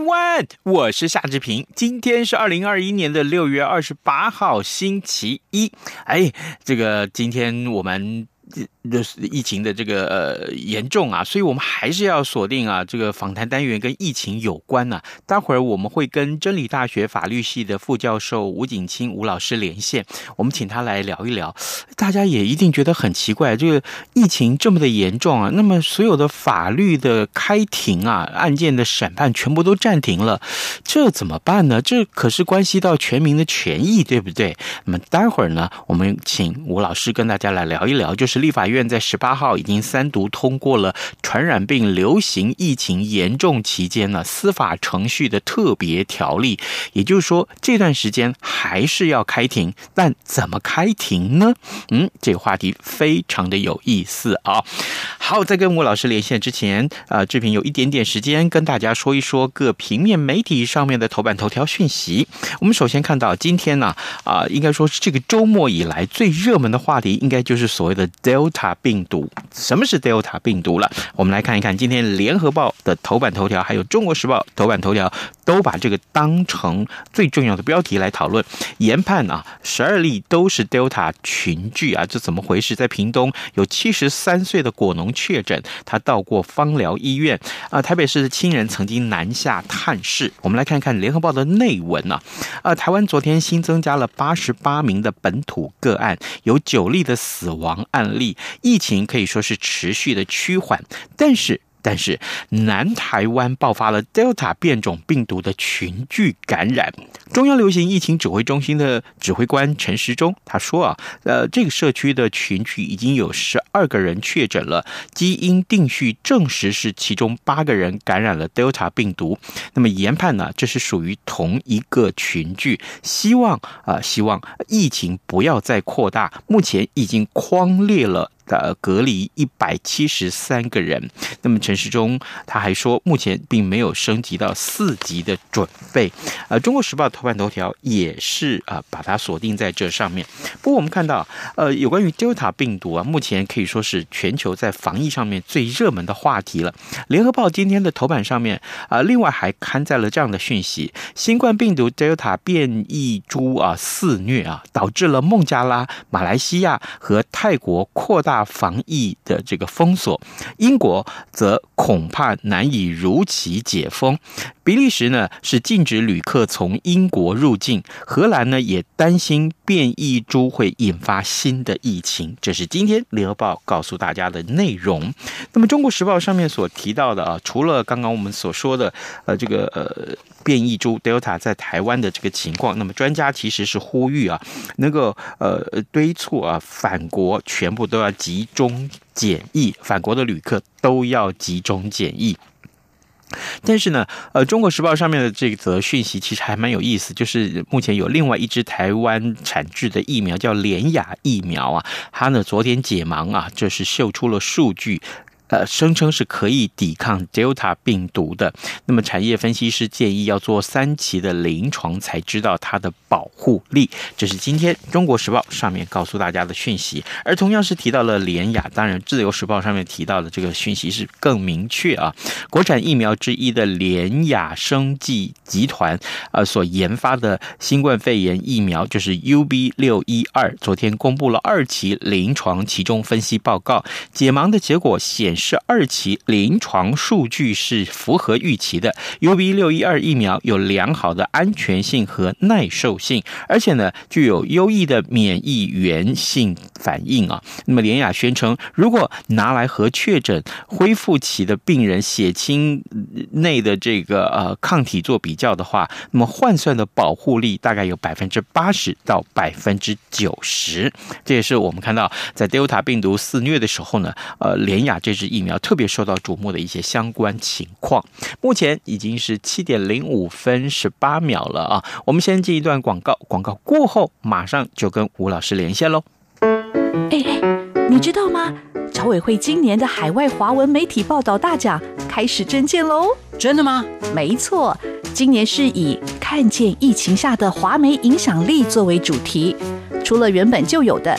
湾，我是夏志平。今天是二零二一年的六月二十八号，星期一。哎，这个今天我们。就是疫情的这个呃严重啊，所以我们还是要锁定啊这个访谈单元跟疫情有关呢、待会儿我们会跟真理大学法律系的副教授吴景清吴老师连线，我们请他来聊一聊。大家也一定觉得很奇怪，这个疫情这么的严重啊，那么所有的法律的开庭啊，案件的审判全部都暂停了，这怎么办呢？这可是关系到全民的权益，对不对？那么待会儿呢，我们请吴老师跟大家来聊一聊，就是立法院在十八号已经三读通过了传染病流行疫情严重期间呢司法程序的特别条例，也就是说这段时间还是要开庭，但怎么开庭呢？嗯，这个话题非常的有意思啊。好，在跟吴老师连线之前，啊，志平有一点点时间跟大家说一说各平面媒体上面的头版头条讯息。我们首先看到今天呢，啊，应该说是这个周末以来最热门的话题，应该就是所谓的 Delta 病毒。什么是 Delta 病毒了？我们来看一看今天联合报的头版头条，还有中国时报头版头条都把这个当成最重要的标题来讨论。研判啊，十二例都是 Delta 群聚啊，这怎么回事？在屏东有七十三岁的果农确诊，他到过芳疗医院啊。台北市的亲人曾经南下探视。我们来看看联合报的内文啊，啊，台湾昨天新增加了八十八名的本土个案，有九例的死亡案例。疫情可以说是持续的趋缓，但是。但是南台湾爆发了 Delta 变种病毒的群聚感染。中央流行疫情指挥中心的指挥官陈时中他说啊，呃，这个社区的群聚已经有十二个人确诊了，基因定序证实是其中八个人感染了 Delta 病毒。那么研判呢，这是属于同一个群聚，希望啊、希望疫情不要再扩大。目前已经框列了。呃，隔离一百七十三个人。那么陈时中他还说，目前并没有升级到四级的准备。呃，《中国时报》头版头条也是啊，把它锁定在这上面。不过我们看到，呃，有关于 Delta 病毒啊，目前可以说是全球在防疫上面最热门的话题了。《联合报》今天的头版上面啊，另外还刊载了这样的讯息：新冠病毒 Delta 变异株啊肆虐啊，导致了孟加拉、马来西亚和泰国扩大。防疫的这个封锁，英国则恐怕难以如期解封。比利时呢是禁止旅客从英国入境，荷兰呢也担心变异株会引发新的疫情。这是今天联合报告诉大家的内容。那么中国时报上面所提到的啊，除了刚刚我们所说的呃这个呃。变异株 Delta 在台湾的这个情况，那么专家其实是呼吁啊，能够呃敦促啊反国全部都要集中检疫，法国的旅客都要集中检疫。但是呢，呃，《中国时报》上面的这则讯息其实还蛮有意思，就是目前有另外一支台湾产制的疫苗叫联雅疫苗啊，它呢昨天解盲啊，就是秀出了数据。呃，声称是可以抵抗 Delta 病毒的。那么，产业分析师建议要做三期的临床才知道它的保护力。这是今天《中国时报》上面告诉大家的讯息。而同样是提到了联亚，当然《自由时报》上面提到的这个讯息是更明确啊。国产疫苗之一的联亚生技集团啊所研发的新冠肺炎疫苗，就是 UB 六一二，昨天公布了二期临床期中分析报告，解盲的结果显示。是二期临床数据是符合预期的，UV 六一二疫苗有良好的安全性和耐受性，而且呢具有优异的免疫原性反应啊。那么联亚宣称，如果拿来和确诊恢复期的病人血清内的这个呃抗体做比较的话，那么换算的保护力大概有百分之八十到百分之九十。这也是我们看到在 Delta 病毒肆虐的时候呢，呃，联亚这支疫苗特别受到瞩目的一些相关情况。目前已经是七点零五分十八秒了啊！我们先进一段广告，广告过后马上就跟吴老师连线喽。哎哎，你知道吗？侨委会今年的海外华文媒体报道大奖开始征件喽！真的吗？没错，今年是以看见疫情下的华媒影响力作为主题。除了原本就有的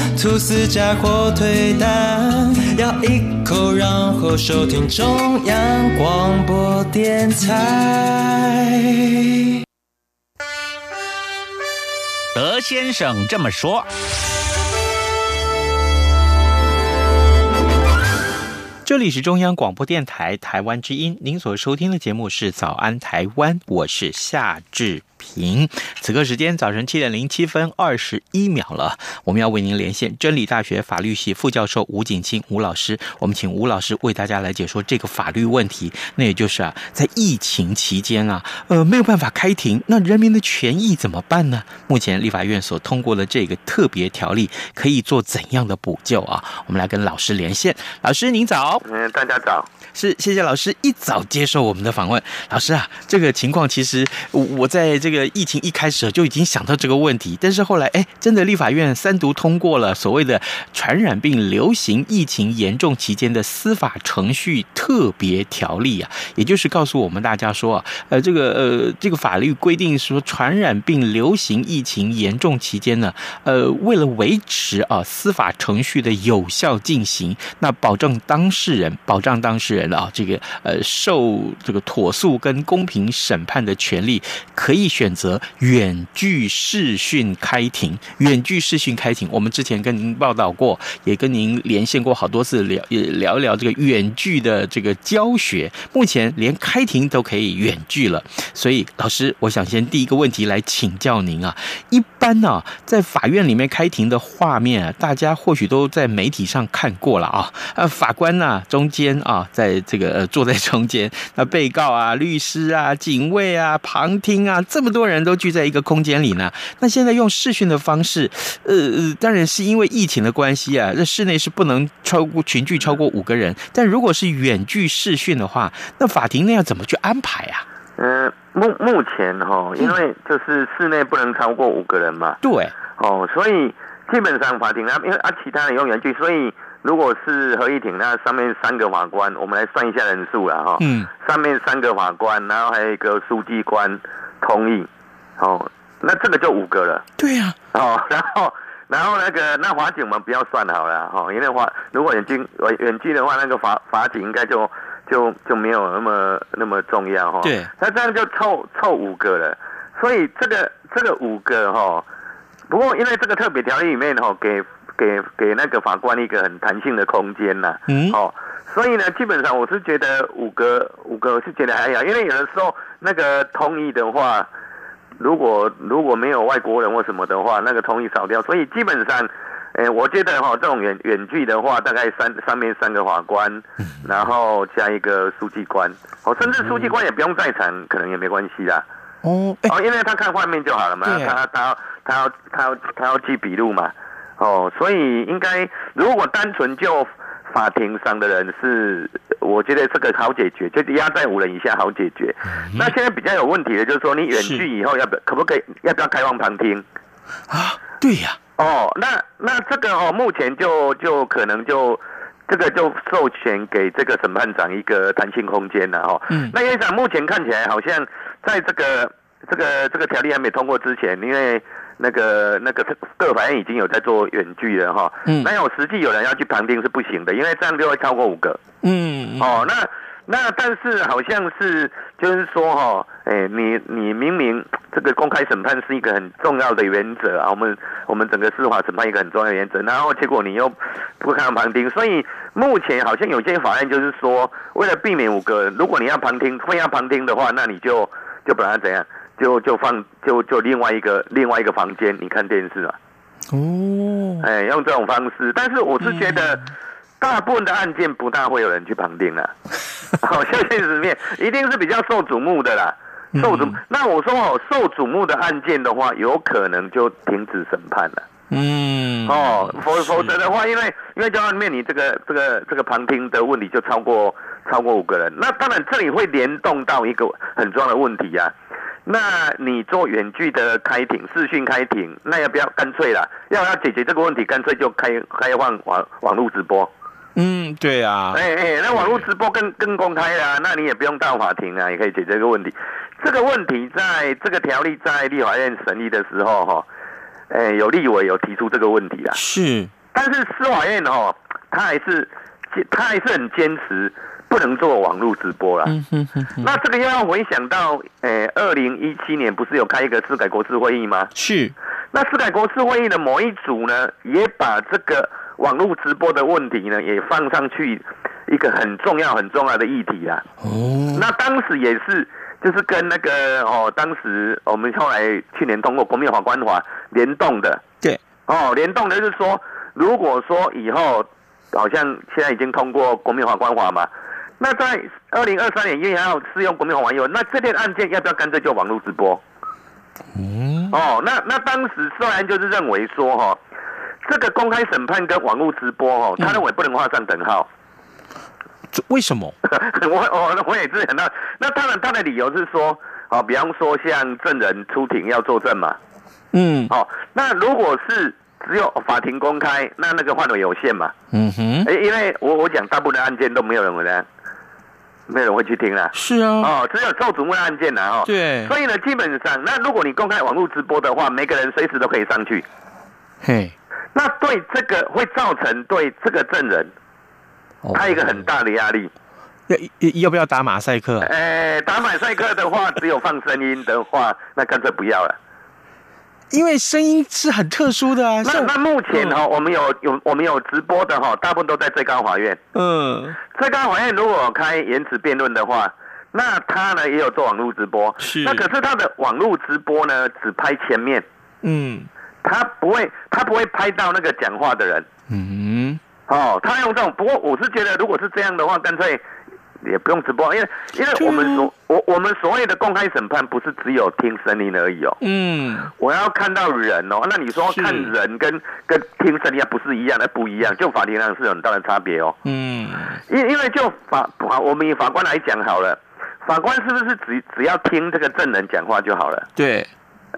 吐司加火腿蛋，咬一口，然后收听中央广播电台。德先生这么说。这里是中央广播电台台湾之音，您所收听的节目是《早安台湾》，我是夏志。平，此刻时间早晨七点零七分二十一秒了，我们要为您连线真理大学法律系副教授吴景清吴老师，我们请吴老师为大家来解说这个法律问题。那也就是啊，在疫情期间啊，呃，没有办法开庭，那人民的权益怎么办呢？目前立法院所通过的这个特别条例可以做怎样的补救啊？我们来跟老师连线，老师您早，嗯，大家早。是，谢谢老师一早接受我们的访问。老师啊，这个情况其实我在这个疫情一开始就已经想到这个问题，但是后来哎，真的立法院三读通过了所谓的传染病流行疫情严重期间的司法程序特别条例啊，也就是告诉我们大家说啊，呃，这个呃这个法律规定说，传染病流行疫情严重期间呢，呃，为了维持啊司法程序的有效进行，那保证当事人保障当事人。人啊，这个呃，受这个妥速跟公平审判的权利，可以选择远距视讯开庭。远距视讯开庭，我们之前跟您报道过，也跟您连线过好多次，聊也聊一聊这个远距的这个教学。目前连开庭都可以远距了，所以老师，我想先第一个问题来请教您啊。一般呢、在法院里面开庭的画面啊，大家或许都在媒体上看过了啊。呃，法官呢、啊，中间啊，在这个呃，坐在中间，那被告啊、律师啊、警卫啊、旁听啊，这么多人都聚在一个空间里呢。那现在用视讯的方式，呃，当然是因为疫情的关系啊，这室内是不能超过群聚超过五个人。但如果是远距视讯的话，那法庭那要怎么去安排啊？呃，目目前哈，因为就是室内不能超过五个人嘛。对。哦，所以基本上法庭啊，因为啊，其他人用远距，所以。如果是合议庭，那上面三个法官，我们来算一下人数了哈。嗯。上面三个法官，然后还有一个书记官同意，哦，那这个就五个了。对呀、啊。哦，然后，然后那个那法警我们不要算好了哈，因为法如果远近远距的话，那个法法警应该就就就没有那么那么重要哈。对。那这样就凑凑五个了，所以这个这个五个哈，不过因为这个特别条例里面哈给。给给那个法官一个很弹性的空间呐，嗯，哦，所以呢，基本上我是觉得五个五个我是觉得还好，因为有的时候那个同意的话，如果如果没有外国人或什么的话，那个同意少掉，所以基本上，哎，我觉得哈，这种远远距的话，大概三上面三个法官，然后加一个书记官，哦，甚至书记官也不用在场，可能也没关系啦。哦，哦，因为他看画面就好了嘛，他他要他要他要他要记笔录嘛，哦，所以应该如果单纯就。法庭上的人是，我觉得这个好解决，就压在五人以下好解决。嗯、那现在比较有问题的，就是说你远距以后要不要可不可以要不要开放旁听啊？对呀、啊，哦，那那这个哦，目前就就可能就这个就授权给这个审判长一个弹性空间了哦。嗯，那院长目前看起来好像在这个这个这个条例还没通过之前，因为。那个那个各法院已经有在做远距了哈，嗯，那有实际有人要去旁听是不行的，因为这样就会超过五个，嗯，哦，那那但是好像是就是说哈，哎，你你明明这个公开审判是一个很重要的原则啊，我们我们整个司法审判一个很重要的原则，然后结果你又不看旁听，所以目前好像有些法院就是说，为了避免五个，如果你要旁听，非要旁听的话，那你就就把它怎样？就就放就就另外一个另外一个房间，你看电视啊。哦，哎，用这种方式，但是我是觉得，大部分的案件不大会有人去旁听了。好像，现实面一定是比较受瞩目的啦。受瞩，那我说哦，受瞩目的案件的话，有可能就停止审判了。嗯，哦，否否则的话，因为因为交案面你这个这个这个旁听的问题就超过超过五个人，那当然这里会联动到一个很重要的问题呀、啊。那你做远距的开庭、视讯开庭，那要不要干脆啦？要要解决这个问题，干脆就开开放网网络直播。嗯，对啊。哎哎，那网络直播更更公开啦，那你也不用到法庭啊，也可以解决这个问题。这个问题在这个条例在立法院审议的时候，哈，哎，有立委有提出这个问题啊。是，但是司法院哦，他还是他还是很坚持。不能做网络直播了。嗯哼哼哼。那这个又要回想到，诶、欸，二零一七年不是有开一个司改国事会议吗？是。那司改国事会议的某一组呢，也把这个网络直播的问题呢，也放上去一个很重要很重要的议题啦。哦。那当时也是，就是跟那个哦，当时我们后来去年通过国民法官法联动的。对。哦，联动的就是说，如果说以后好像现在已经通过国民法官法嘛。那在二零二三年一月号适用国民法以后，那这件案件要不要干脆就网络直播？嗯，哦，那那当时虽然就是认为说哈，这个公开审判跟网络直播哦，他认为不能画上等号。这为什么？我我我也是很那那当然他的理由是说，哦，比方说像证人出庭要作证嘛，嗯，哦，那如果是。只有法庭公开，那那个范围有限嘛？嗯哼，因为我我讲大部分的案件都没有人会呢，没有人会去听啦。是啊，哦，只有受瞩目的案件呢，哦，对，所以呢，基本上，那如果你公开网络直播的话，每个人随时都可以上去。嘿，那对这个会造成对这个证人，他一个很大的压力。要要不要打马赛克？哎，打马赛克的话，只有放声音的话，那干脆不要了。因为声音是很特殊的啊。那那目前哈，我们有有我们有直播的哈，大部分都在最高法院。嗯，最高法院如果开延迟辩论的话，那他呢也有做网络直播。是。那可是他的网络直播呢，只拍前面。嗯。他不会，他不会拍到那个讲话的人。嗯。哦，他用这种。不过我是觉得，如果是这样的话，干脆。也不用直播，因为因为我们所我我们所谓的公开审判不是只有听声音而已哦。嗯，我要看到人哦。那你说看人跟跟听声音不是一样的，不一样，就法庭上是有很大的差别哦。嗯，因因为就法法我们以法官来讲好了，法官是不是只只要听这个证人讲话就好了？对。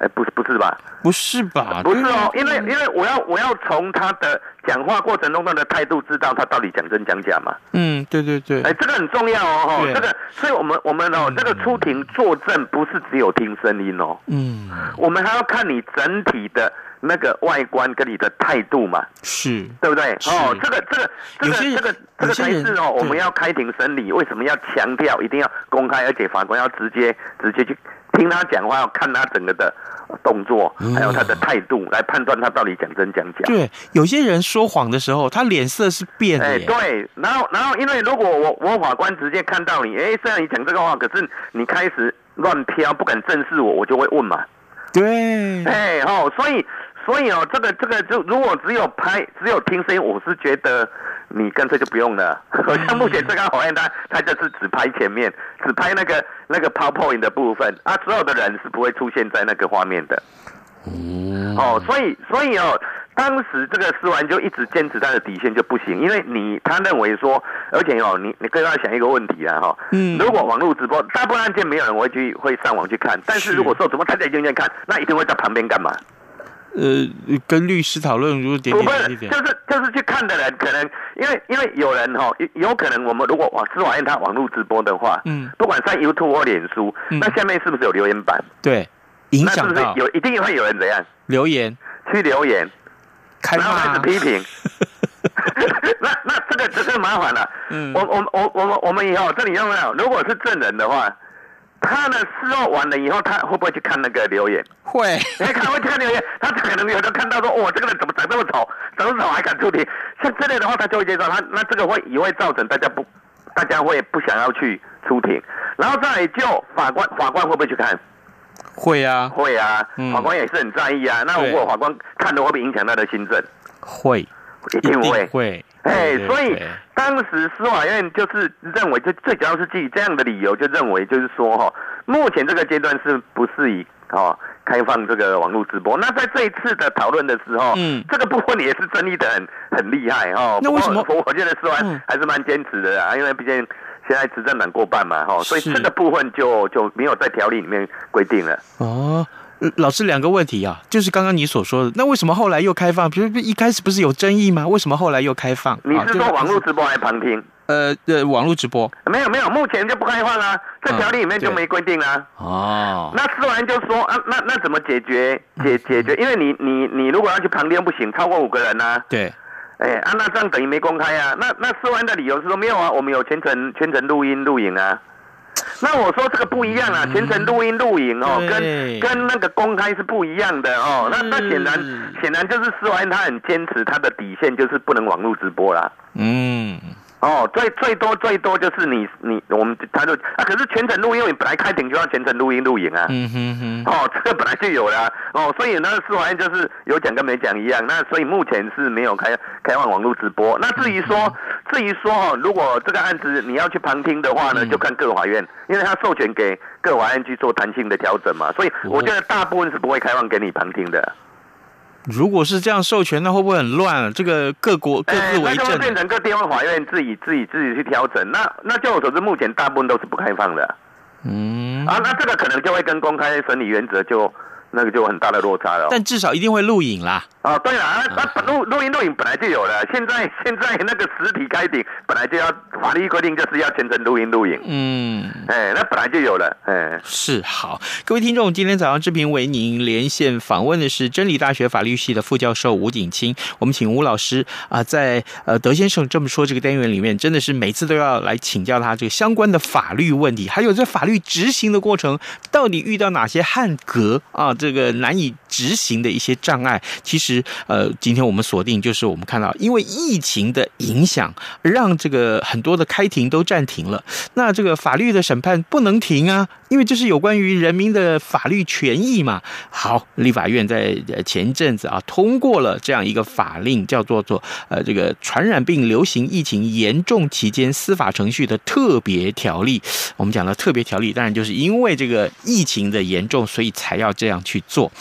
哎，不是不是吧？不是吧？不是哦，因为因为我要我要从他的讲话过程中他的态度知道他到底讲真讲假嘛。嗯，对对对。哎，这个很重要哦，哈，这个，所以我们我们哦，这个出庭作证不是只有听声音哦，嗯，我们还要看你整体的那个外观跟你的态度嘛，是，对不对？哦，这个这个这个这个这个才是哦，我们要开庭审理，为什么要强调一定要公开，而且法官要直接直接去。听他讲话，要看他整个的动作，还有他的态度，来判断他到底讲真讲假。对，有些人说谎的时候，他脸色是变的。哎，对，然后，然后，因为如果我我法官直接看到你，哎，虽然你讲这个话，可是你开始乱飘，不敢正视我，我就会问嘛。对，哎，哦，所以，所以哦，这个，这个，就如果只有拍，只有听声音，我是觉得。你干脆就不用了，好 像目前这个法院他他就是只拍前面，只拍那个那个 PowerPoint 的部分，啊，所有的人是不会出现在那个画面的。哦，所以所以哦，当时这个司完就一直坚持他的底线就不行，因为你他认为说，而且哦，你你更要想一个问题啊哈，嗯，如果网络直播，大部分案件没有人会去会上网去看，但是如果说怎么他在院院看，那一定会在旁边干嘛？呃，跟律师讨论，如果点点点点，就是就是去看的人，可能因为因为有人哈，有有可能我们如果往司法院他网络直播的话，嗯，不管在 YouTube 或脸书，嗯，那下面是不是有留言板？对，影响到，那是不是有一定会有人怎样？留言。去留言，开然后开始批评，那那这个这个麻烦了，嗯，我我我我们我们以后这里有没有？如果是证人的话。他呢，事后完了以后，他会不会去看那个留言？会，你看会去看留言，他可能有的看到说，哇，这个人怎么长这么丑，长这么丑还敢出庭？像这类的话，他就会接受他，那这个会也会造成大家不，大家会不想要去出庭，然后再来就法官，法官会不会去看？会啊，会啊，法官也是很在意啊。嗯、那如果法官看的会不会影响他的心证？会，一定会，会。哎，所以当时司法院就是认为，就最主要是基于这样的理由，就认为就是说哈，目前这个阶段是不适宜哦开放这个网络直播。那在这一次的讨论的时候，嗯，这个部分也是争议的很很厉害哈。那为什么？我觉得司法还是蛮坚持的啊，因为毕竟现在执政党过半嘛哈，所以这个部分就就没有在条例里面规定了。哦。老师，两个问题啊，就是刚刚你所说的，那为什么后来又开放？比如一开始不是有争议吗？为什么后来又开放？你是说网络直播还是旁听？呃，呃，网络直播没有没有，目前就不开放啊，这条例里面就没规定啊。哦，那司法院就说啊，那那怎么解决？解解决？因为你你你如果要去旁听不行，超过五个人啊。对。哎，啊，那这样等于没公开啊。那那司法院的理由是说没有啊，我们有全程全程录音录影啊。那我说这个不一样啊，全程录音录影哦，跟跟那个公开是不一样的哦。那那显然显然就是司法院他很坚持他的底线就是不能网络直播啦。嗯。哦，最最多最多就是你你我们他就啊，可是全程录音，你本来开庭就要全程录音录影啊。嗯哼哼。哦，这个本来就有了哦，所以那个司法院就是有讲跟没讲一样。那所以目前是没有开开放网络直播。那至于说、嗯、至于说哦，如果这个案子你要去旁听的话呢，嗯、就看各法院，因为他授权给各法院去做弹性的调整嘛。所以我觉得大部分是不会开放给你旁听的。如果是这样授权，那会不会很乱？啊这个各国各自为政，那就变成各地方法院自己自己自己去调整。那那就我所知，目前大部分都是不开放的。嗯，啊，那这个可能就会跟公开审理原则就。那个就有很大的落差了，但至少一定会录影啦。哦，对了，那录录音录影本来就有了，现在 现在那个实体开庭本来就要法律规定就是要全程录音录影。嗯，哎，那本来就有了，哎，是好，各位听众，今天早上志平为您连线访问的是真理大学法律系的副教授吴景清，我们请吴老师啊，在呃德先生这么说这个单元里面，真的是每次都要来请教他这个相关的法律问题，还有这法律执行的过程到底遇到哪些汉格啊？这个难以执行的一些障碍，其实呃，今天我们锁定就是我们看到，因为疫情的影响，让这个很多的开庭都暂停了。那这个法律的审判不能停啊，因为这是有关于人民的法律权益嘛。好，立法院在前阵子啊通过了这样一个法令，叫做做呃这个传染病流行疫情严重期间司法程序的特别条例。我们讲的特别条例，当然就是因为这个疫情的严重，所以才要这样。去做。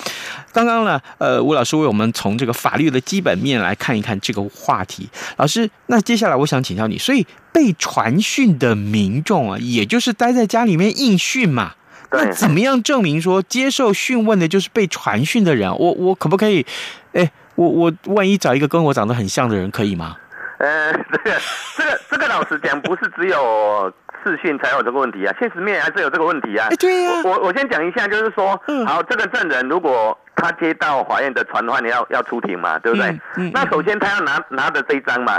刚刚呢，呃，吴老师为我们从这个法律的基本面来看一看这个话题。老师，那接下来我想请教你，所以被传讯的民众啊，也就是待在家里面应讯嘛？那怎么样证明说接受讯问的就是被传讯的人？我我可不可以？哎，我我万一找一个跟我长得很像的人，可以吗？呃，这个这个这个，老实讲，不是只有。视讯才有这个问题啊，现实面还是有这个问题啊。欸、对呀、啊，我我先讲一下，就是说，嗯、好，这个证人如果他接到法院的传唤，要要出庭嘛，对不对？嗯嗯、那首先他要拿拿着这一张嘛，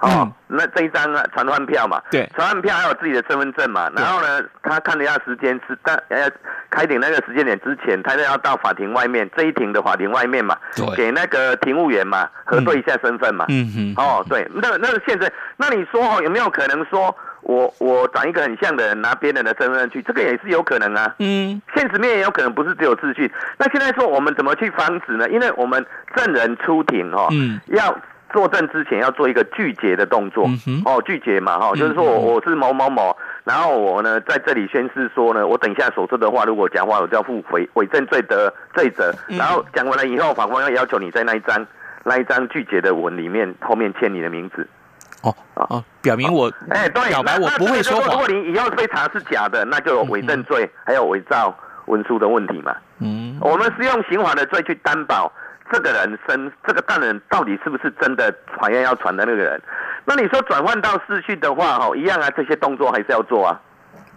哦，嗯、那这一张啊，传唤票嘛，对，传唤票还有自己的身份证嘛，然后呢，他看了一下时间是，但呃，开庭那个时间点之前，他就要到法庭外面这一庭的法庭外面嘛，对，给那个庭务员嘛核对一下身份嘛，嗯嗯，哦，对，那那个现在，那你说哦，有没有可能说我我找一个很像的人拿别人的身份证去，这个也是有可能啊，嗯，现实面也有可能不是只有秩序。那现在说我们怎么去防止呢？因为我们证人出庭哦，嗯，要。作证之前要做一个拒绝的动作，嗯、哦，拒绝嘛，哈、哦，就是说我我是某某某，然后我呢在这里宣誓说呢，我等一下所说的话，如果讲话，我就要负伪伪证罪的罪责。然后讲完了以后，法官要要求你在那一张那一张拒绝的文里面后面签你的名字。哦哦，表明我哎，对，表白我不会说谎。如果你以后被查是假的，那就有伪证罪，还有伪造文书的问题嘛。嗯，我们是用刑法的罪去担保。这个人身，这个犯人到底是不是真的传言要传的那个人？那你说转换到视讯的话，哦，一样啊，这些动作还是要做啊。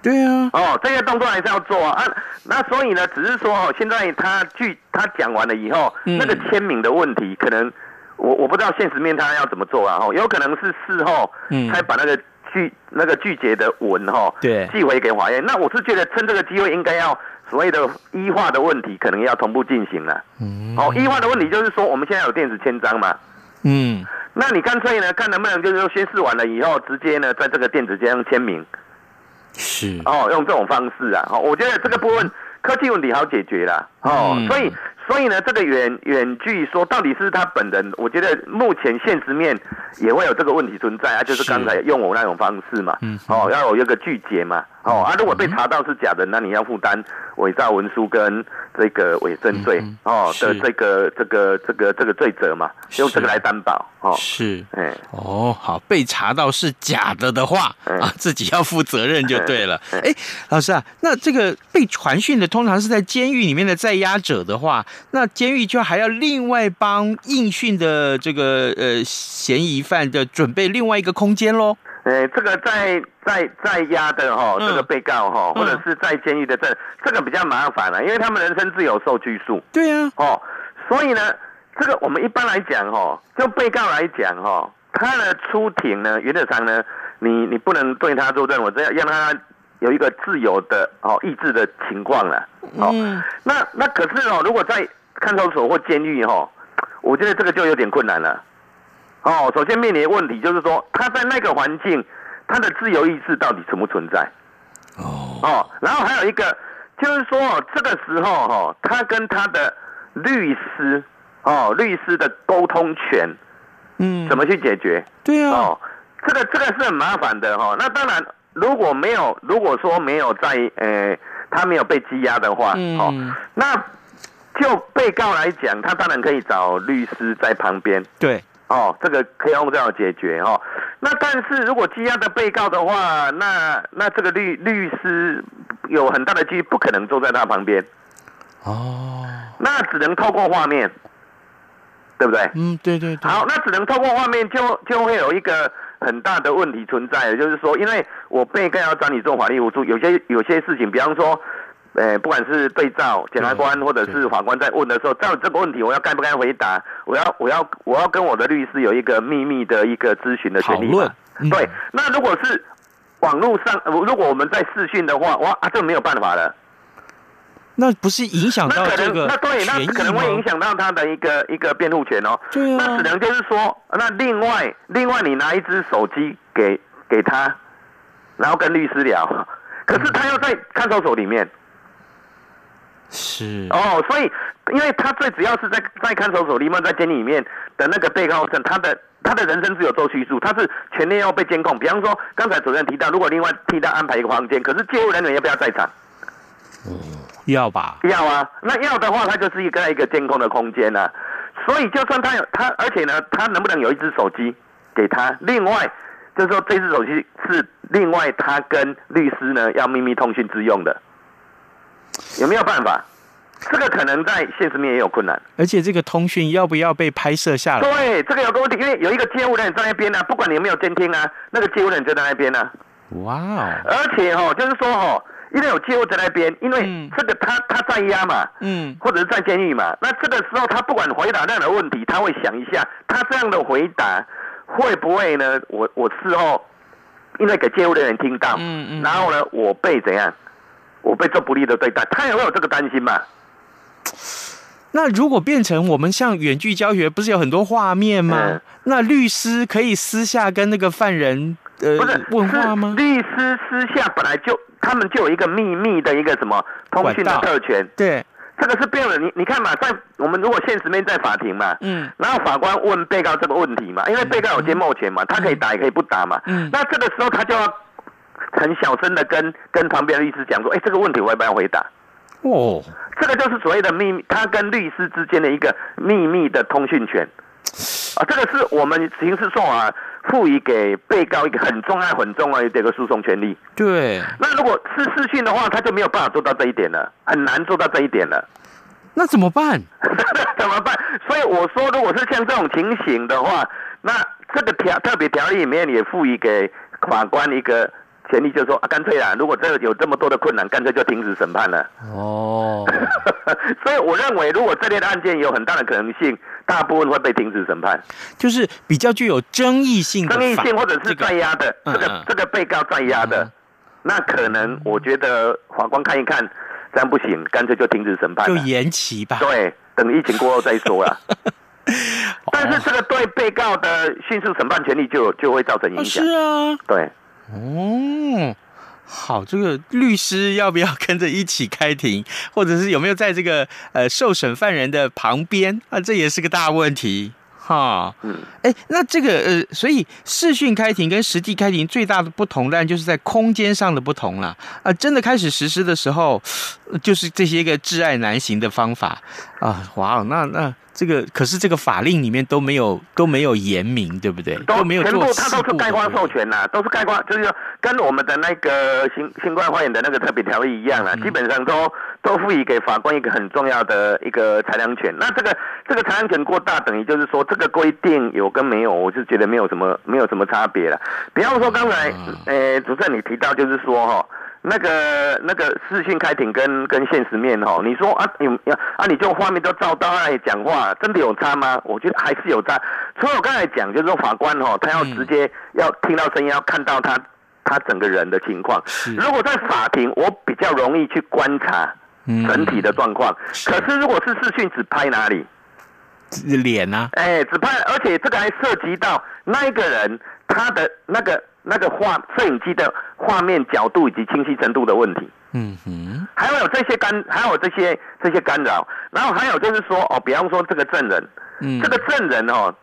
对啊，哦，这些动作还是要做啊。啊，那所以呢，只是说哦，现在他据他讲完了以后，嗯、那个签名的问题，可能我我不知道现实面他要怎么做啊。哈，有可能是事后才把那个拒那个拒绝的文哈，对，寄回给法院。那我是觉得趁这个机会应该要。所谓的医化的问题，可能要同步进行了。嗯，哦，医化的问题就是说，我们现在有电子签章嘛。嗯，那你干脆呢，看能不能就是说宣誓完了以后，直接呢，在这个电子签章签名。是。哦，用这种方式啊，哦，我觉得这个部分科技问题好解决了。哦，嗯、所以。所以呢，这个远远距说到底是他本人，我觉得目前现实面也会有这个问题存在啊，就是刚才用我那种方式嘛，嗯，哦，要有一个拒绝嘛，哦，啊，如果被查到是假的，那你要负担伪造文书跟这个伪证罪。哦的这个这个这个这个罪责嘛，用这个来担保。哦，是，哎，哦，好，被查到是假的的话啊，自己要负责任就对了。哎，老师啊，那这个被传讯的通常是在监狱里面的在押者的话。那监狱就还要另外帮应讯的这个呃嫌疑犯的准备另外一个空间喽？呃，这个在在在押的哈，这个被告哈，或者是在监狱的这这个比较麻烦了，因为他们人身自由受拘束。对呀，哦，所以呢，这个我们一般来讲哈，就被告来讲哈，他的出庭呢，原则上呢，你你不能对他做任何这样让他。有一个自由的哦意志的情况了，哦，嗯、那那可是哦，如果在看守所或监狱哦，我觉得这个就有点困难了，哦，首先面临的问题就是说，他在那个环境，他的自由意志到底存不存在？哦，哦，然后还有一个就是说哦，这个时候哈，他跟他的律师哦，律师的沟通权，嗯，怎么去解决？对啊，哦，这个这个是很麻烦的哈，那当然。如果没有，如果说没有在，呃，他没有被羁押的话，嗯、哦，那就被告来讲，他当然可以找律师在旁边，对，哦，这个可以用这样解决哦。那但是如果羁押的被告的话，那那这个律律师有很大的几率不可能坐在他旁边，哦，那只能透过画面，对不对？嗯，对对对。好，那只能透过画面就，就就会有一个。很大的问题存在，就是说，因为我被告要找你做法律辅助，有些有些事情，比方说，呃，不管是对照检察官或者是法官在问的时候，照这个问题，我要该不该回答？我要我要我要跟我的律师有一个秘密的一个咨询的权利嘛？嗯、对，那如果是网络上，如果我们在视讯的话，哇啊，这没有办法了。那不是影响到这个？那对，那可能会影响到他的一个一个辩护权哦。对啊。那只能就是说，那另外另外你拿一只手机给给他，然后跟律师聊。可是他要在看守所里面。是。哦，所以因为他最主要是在在看守所里面，在监狱里面的那个被告证，他的他的人生自由受拘束，他是全天要被监控。比方说，刚才主任提到，如果另外替他安排一个房间，可是介护人员要不要在场？嗯。要吧？要啊，那要的话，它就是一个一个监控的空间啊。所以，就算他有他，而且呢，他能不能有一只手机给他？另外，就是说，这只手机是另外他跟律师呢要秘密通讯之用的，有没有办法？这个可能在现实面也有困难。而且，这个通讯要不要被拍摄下来？对，这个有个问题，因为有一个监护人在那边呢、啊，不管你有没有监听啊，那个监护人就在那边呢、啊。哇哦！而且哦，就是说哦。因为有介护在那边，因为这个他他在押嘛，嗯，或者是在监狱嘛，那这个时候他不管回答任何问题，他会想一下，他这样的回答会不会呢？我我事后因为给监护的人听到，嗯嗯，然后呢，我被怎样？我被做不利的对待，他也会有这个担心嘛？那如果变成我们像远距教学，不是有很多画面吗？嗯、那律师可以私下跟那个犯人呃不是问话吗？律师私下本来就他们就有一个秘密的一个什么通讯的特权。对，这个是变了。你你看嘛，在我们如果现实面在法庭嘛，嗯，然后法官问被告这个问题嘛，因为被告有缄默权嘛，他可以打也可以不打嘛。嗯，那这个时候他就要很小声的跟跟旁边的律师讲说，哎，这个问题我要不要回答？哦，这个就是所谓的秘密，他跟律师之间的一个秘密的通讯权啊，这个是我们刑事诉讼赋予给被告一个很重要、很重要的这个诉讼权利。对，那如果是视讯的话，他就没有办法做到这一点了，很难做到这一点了。那怎么办？怎么办？所以我说，如果是像这种情形的话，那这个条特别条例里面也赋予给法官一个。权利就是说啊，干脆啦，如果这有这么多的困难，干脆就停止审判了。哦，所以我认为，如果这类的案件有很大的可能性，大部分会被停止审判。就是比较具有争议性的，争议性或者是在押的，这个、这个、这个被告在押的，嗯、那可能我觉得法官看一看，这样不行，干脆就停止审判，就延期吧。对，等疫情过后再说啊。但是这个对被告的迅速审判权利就就会造成影响。是啊，对。哦，好，这个律师要不要跟着一起开庭，或者是有没有在这个呃受审犯人的旁边啊？这也是个大问题哈。嗯，哎，那这个呃，所以视讯开庭跟实际开庭最大的不同，当然就是在空间上的不同了。啊，真的开始实施的时候，就是这些个挚爱难行的方法啊。哇，那那。这个可是这个法令里面都没有都没有言明，对不对？都。全部它都是概括授权呐、啊，都是概括，就是说跟我们的那个新新冠肺炎的那个特别条例一样啊，嗯、基本上都都赋予给法官一个很重要的一个裁量权。那这个这个裁量权过大，等于就是说这个规定有跟没有，我是觉得没有什么没有什么差别了。比方说刚才呃主持人你提到就是说哈。那个那个视讯开庭跟跟现实面哦，你说啊你啊你就画面都照到那里讲话，真的有差吗？我觉得还是有差。所以我刚才讲就是说法官哦，他要直接要听到声音，要看到他他整个人的情况。如果在法庭，我比较容易去观察整体的状况。可是如果是视讯，只拍哪里？脸呢？哎，只拍，而且这个还涉及到那一个人他的那个。那个画摄影机的画面角度以及清晰程度的问题，嗯哼，还有这些干，还有这些这些干扰，然后还有就是说哦，比方说这个证人，嗯，这个证人哦，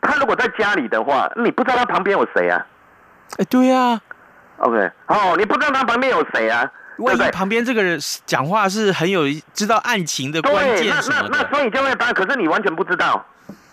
他如果在家里的话，你不知道他旁边有谁啊？哎，对呀，OK，哦，你不知道他旁边有谁啊？万一旁边这个人讲话是很有知道案情的关键那那那所以就会答，可是你完全不知道，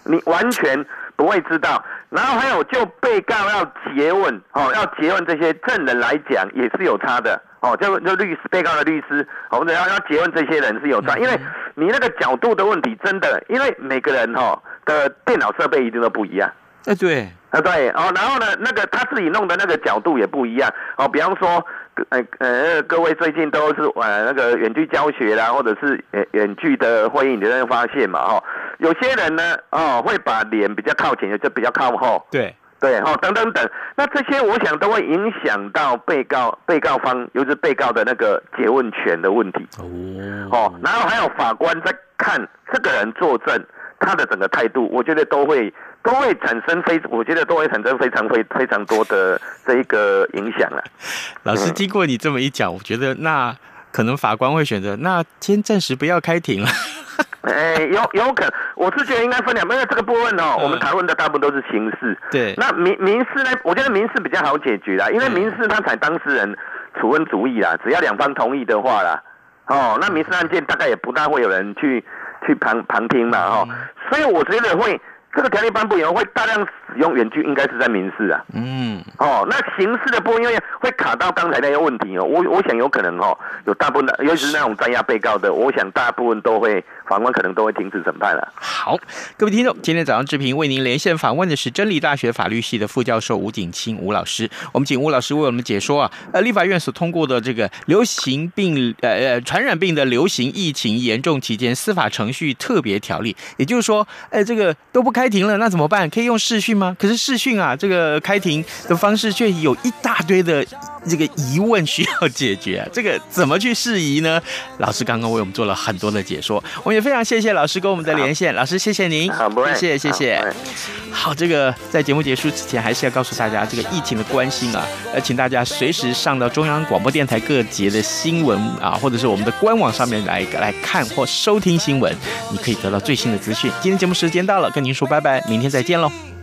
你完全。不会知道，然后还有就被告要诘问哦，要诘问这些证人来讲也是有差的哦，就就律师被告的律师，我们要要诘问这些人是有差，因为你那个角度的问题真的，因为每个人哈的电脑设备一定都不一样。哎，对，啊对哦，然后呢，那个他自己弄的那个角度也不一样哦，比方说。呃呃，各位最近都是呃那个远距教学啦，或者是远远距的会议，你就会发现嘛，哦，有些人呢，哦，会把脸比较靠前，就比较靠后，对对，哦，等等等，那这些我想都会影响到被告被告方，尤其是被告的那个詰问权的问题，哦，哦，然后还有法官在看这个人作证，他的整个态度，我觉得都会。都会产生非，我觉得都会产生非常非非常多的这一个影响了。老师，经过你这么一讲，我觉得那可能法官会选择那先暂时不要开庭了。哎，有有可能，我是觉得应该分两，因为这个部分哦，我们讨论的大部分都是刑事。对。那民民事呢？我觉得民事比较好解决啦，因为民事他采当事人处分主义啦，只要两方同意的话啦，哦，那民事案件大概也不大会有人去去旁旁听嘛，哦。所以我觉得会。这个条例颁布以后会大量使用远距，应该是在民事啊。嗯。哦，那刑事的部分因为会卡到刚才那个问题哦，我我想有可能哦，有大部分的，尤其是那种在押被告的，我想大部分都会法官可能都会停止审判了。好，各位听众，今天早上志平为您连线访问的是真理大学法律系的副教授吴景清吴老师，我们请吴老师为我们解说啊，呃，立法院所通过的这个流行病呃呃传染病的流行疫情严重期间司法程序特别条例，也就是说，哎，这个都不开。庭了，那怎么办？可以用视讯吗？吗？可是视讯啊，这个开庭的方式却有一大堆的这个疑问需要解决啊，这个怎么去释疑呢？老师刚刚为我们做了很多的解说，我们也非常谢谢老师跟我们的连线。老师，谢谢您，好，谢谢，谢谢。好，这个在节目结束之前，还是要告诉大家这个疫情的关心啊，呃，请大家随时上到中央广播电台各节的新闻啊，或者是我们的官网上面来来看或收听新闻，你可以得到最新的资讯。今天节目时间到了，跟您说拜拜，明天再见喽。